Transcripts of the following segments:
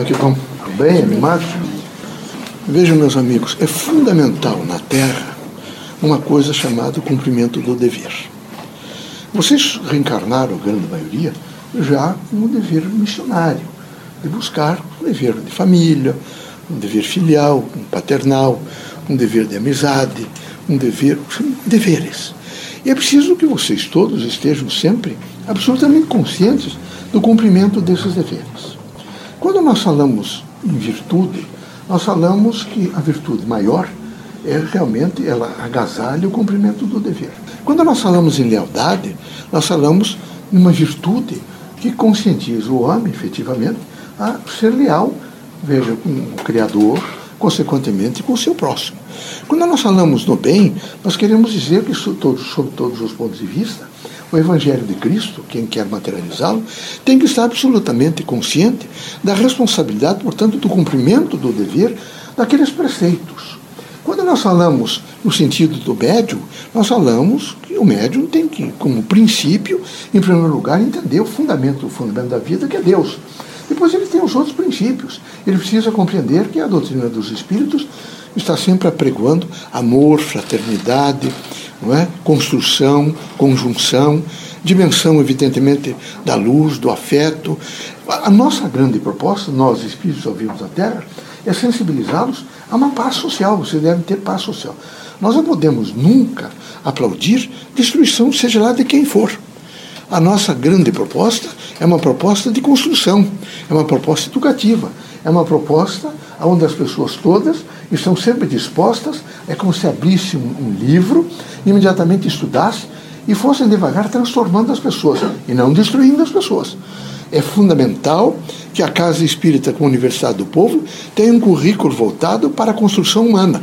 Como que estão? Bem? Vejam, meus amigos, é fundamental na Terra uma coisa chamada cumprimento do dever. Vocês reencarnaram, a grande maioria, já com o dever missionário, de buscar um dever de família, um dever filial, um paternal, um dever de amizade, um dever. deveres. E é preciso que vocês todos estejam sempre absolutamente conscientes do cumprimento desses deveres. Nós falamos em virtude, nós falamos que a virtude maior é realmente ela agasalha o cumprimento do dever. Quando nós falamos em lealdade, nós falamos em uma virtude que conscientiza o homem, efetivamente, a ser leal, veja, com o Criador, consequentemente com o seu próximo. Quando nós falamos no bem, nós queremos dizer que, sob todos os pontos de vista, o Evangelho de Cristo, quem quer materializá-lo, tem que estar absolutamente consciente da responsabilidade, portanto, do cumprimento do dever daqueles preceitos. Quando nós falamos no sentido do médium, nós falamos que o médium tem que, como princípio, em primeiro lugar, entender o fundamento, o fundamento da vida, que é Deus. Depois ele tem os outros princípios. Ele precisa compreender que a doutrina dos espíritos está sempre apregoando amor, fraternidade, não é? construção, conjunção, dimensão, evidentemente, da luz, do afeto. A nossa grande proposta, nós espíritos ao vivos da Terra, é sensibilizá-los a uma paz social. Vocês devem ter paz social. Nós não podemos nunca aplaudir destruição, seja lá de quem for. A nossa grande proposta é uma proposta de construção, é uma proposta educativa, é uma proposta onde as pessoas todas estão sempre dispostas, é como se abrisse um, um livro, imediatamente estudasse e fossem devagar transformando as pessoas e não destruindo as pessoas. É fundamental que a Casa Espírita, com a Universidade do Povo, tenha um currículo voltado para a construção humana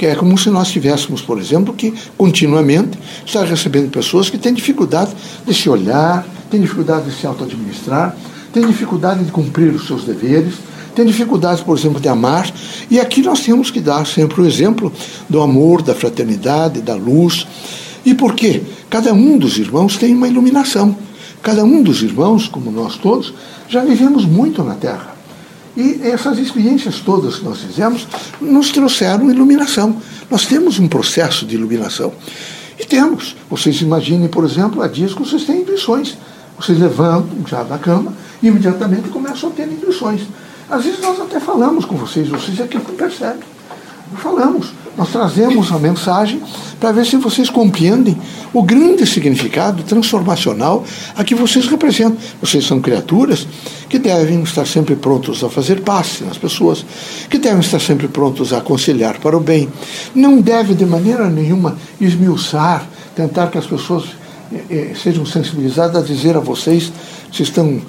que é como se nós tivéssemos, por exemplo, que continuamente estar recebendo pessoas que têm dificuldade de se olhar, têm dificuldade de se auto-administrar, têm dificuldade de cumprir os seus deveres, têm dificuldade, por exemplo, de amar. E aqui nós temos que dar sempre o exemplo do amor, da fraternidade, da luz. E por quê? Cada um dos irmãos tem uma iluminação. Cada um dos irmãos, como nós todos, já vivemos muito na Terra. E essas experiências todas que nós fizemos nos trouxeram iluminação. Nós temos um processo de iluminação. E temos. Vocês imaginem, por exemplo, há dias que vocês têm intuições. Vocês levantam já da cama e imediatamente começam a ter intuições. Às vezes nós até falamos com vocês, vocês é que não percebem. Falamos. Nós trazemos a mensagem para ver se vocês compreendem o grande significado transformacional a que vocês representam. Vocês são criaturas que devem estar sempre prontos a fazer passe nas pessoas, que devem estar sempre prontos a aconselhar para o bem. Não deve de maneira nenhuma esmiuçar, tentar que as pessoas eh, sejam sensibilizadas a dizer a vocês se estão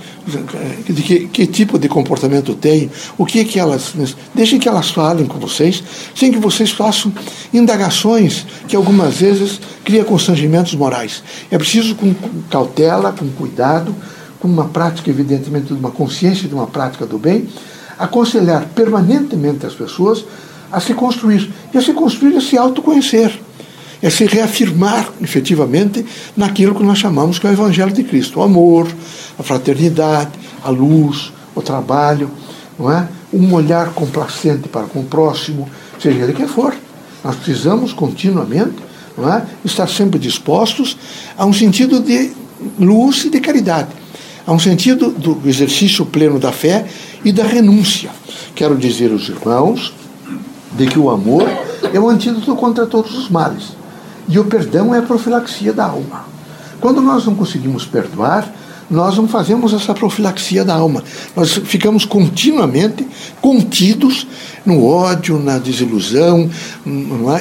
de que, que, tipo de comportamento têm, o que que elas deixem que elas falem com vocês, sem que vocês façam indagações que algumas vezes criam constrangimentos morais. É preciso com cautela, com cuidado, com uma prática evidentemente de uma consciência de uma prática do bem, aconselhar permanentemente as pessoas a se construir e a se construir a se autoconhecer é se reafirmar efetivamente naquilo que nós chamamos que é o Evangelho de Cristo: o amor, a fraternidade, a luz, o trabalho, não é? um olhar complacente para com o próximo, seja ele quem for. Nós precisamos continuamente não é? estar sempre dispostos a um sentido de luz e de caridade, a um sentido do exercício pleno da fé e da renúncia. Quero dizer aos irmãos de que o amor é o antídoto contra todos os males. E o perdão é a profilaxia da alma. Quando nós não conseguimos perdoar, nós não fazemos essa profilaxia da alma. Nós ficamos continuamente contidos no ódio, na desilusão.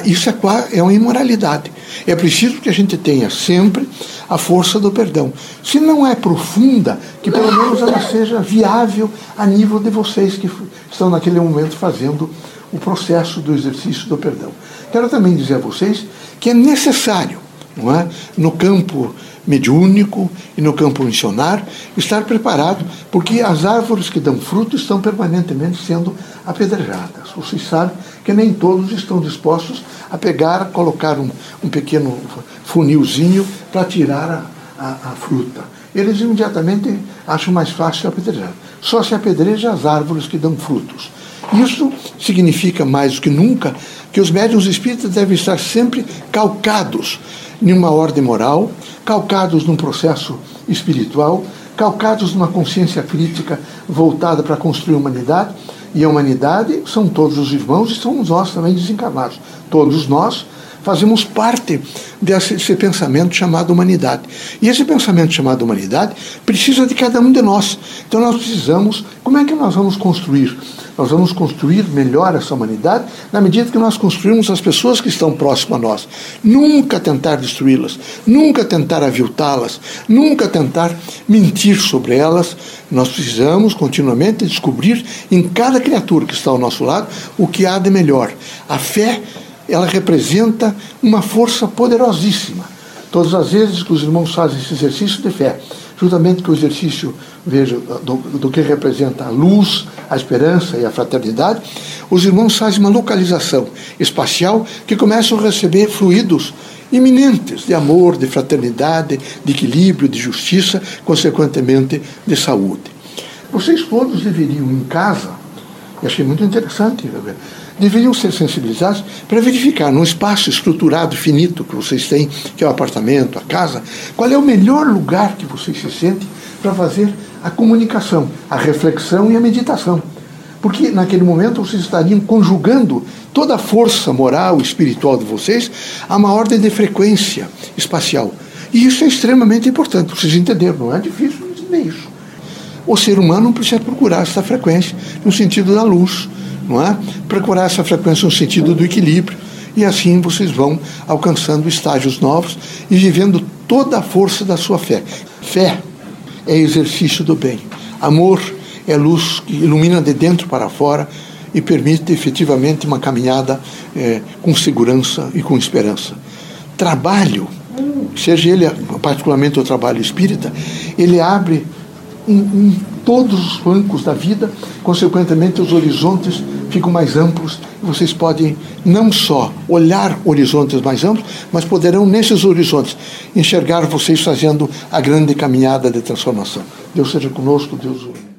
É? Isso é, é uma imoralidade. É preciso que a gente tenha sempre a força do perdão. Se não é profunda, que pelo menos ela seja viável a nível de vocês que estão naquele momento fazendo o processo do exercício do perdão. Quero também dizer a vocês que é necessário, não é? no campo mediúnico e no campo missionário, estar preparado, porque as árvores que dão fruto estão permanentemente sendo apedrejadas. Vocês sabem que nem todos estão dispostos a pegar, colocar um, um pequeno funilzinho para tirar a, a, a fruta. eles imediatamente acham mais fácil apedrejar. Só se apedreja as árvores que dão frutos. Isso significa mais do que nunca que os médiuns espíritas devem estar sempre calcados em uma ordem moral, calcados num processo espiritual, calcados numa consciência crítica voltada para construir a humanidade. E a humanidade são todos os irmãos e somos nós também desencarnados. Todos nós fazemos parte desse pensamento chamado humanidade. E esse pensamento chamado humanidade precisa de cada um de nós. Então nós precisamos, como é que nós vamos construir? Nós vamos construir melhor essa humanidade na medida que nós construirmos as pessoas que estão próximas a nós. Nunca tentar destruí-las, nunca tentar aviltá-las, nunca tentar mentir sobre elas. Nós precisamos continuamente descobrir em cada criatura que está ao nosso lado o que há de melhor. A fé ela representa uma força poderosíssima. Todas as vezes que os irmãos fazem esse exercício de fé, juntamente com o exercício veja, do, do, que representa a luz, a esperança e a fraternidade, os irmãos fazem uma localização espacial que começam a receber fluidos iminentes de amor, de fraternidade, de equilíbrio, de justiça, consequentemente de saúde. Vocês todos deveriam em casa, e achei muito interessante, deveriam ser sensibilizados para verificar, num espaço estruturado, finito que vocês têm, que é o apartamento, a casa, qual é o melhor lugar que vocês se sentem para fazer a comunicação, a reflexão e a meditação. Porque naquele momento vocês estariam conjugando toda a força moral e espiritual de vocês a uma ordem de frequência espacial. E isso é extremamente importante, vocês entenderam, não é difícil entender isso. O ser humano precisa procurar essa frequência no sentido da luz, não é? Procurar essa frequência no sentido do equilíbrio. E assim vocês vão alcançando estágios novos e vivendo toda a força da sua fé. Fé é exercício do bem. Amor é luz que ilumina de dentro para fora e permite efetivamente uma caminhada é, com segurança e com esperança. Trabalho, seja ele particularmente o trabalho espírita, ele abre em, todos os flancos da vida, consequentemente os horizontes ficam mais amplos e vocês podem não só olhar horizontes mais amplos, mas poderão nesses horizontes enxergar vocês fazendo a grande caminhada de transformação. Deus seja conosco, Deus o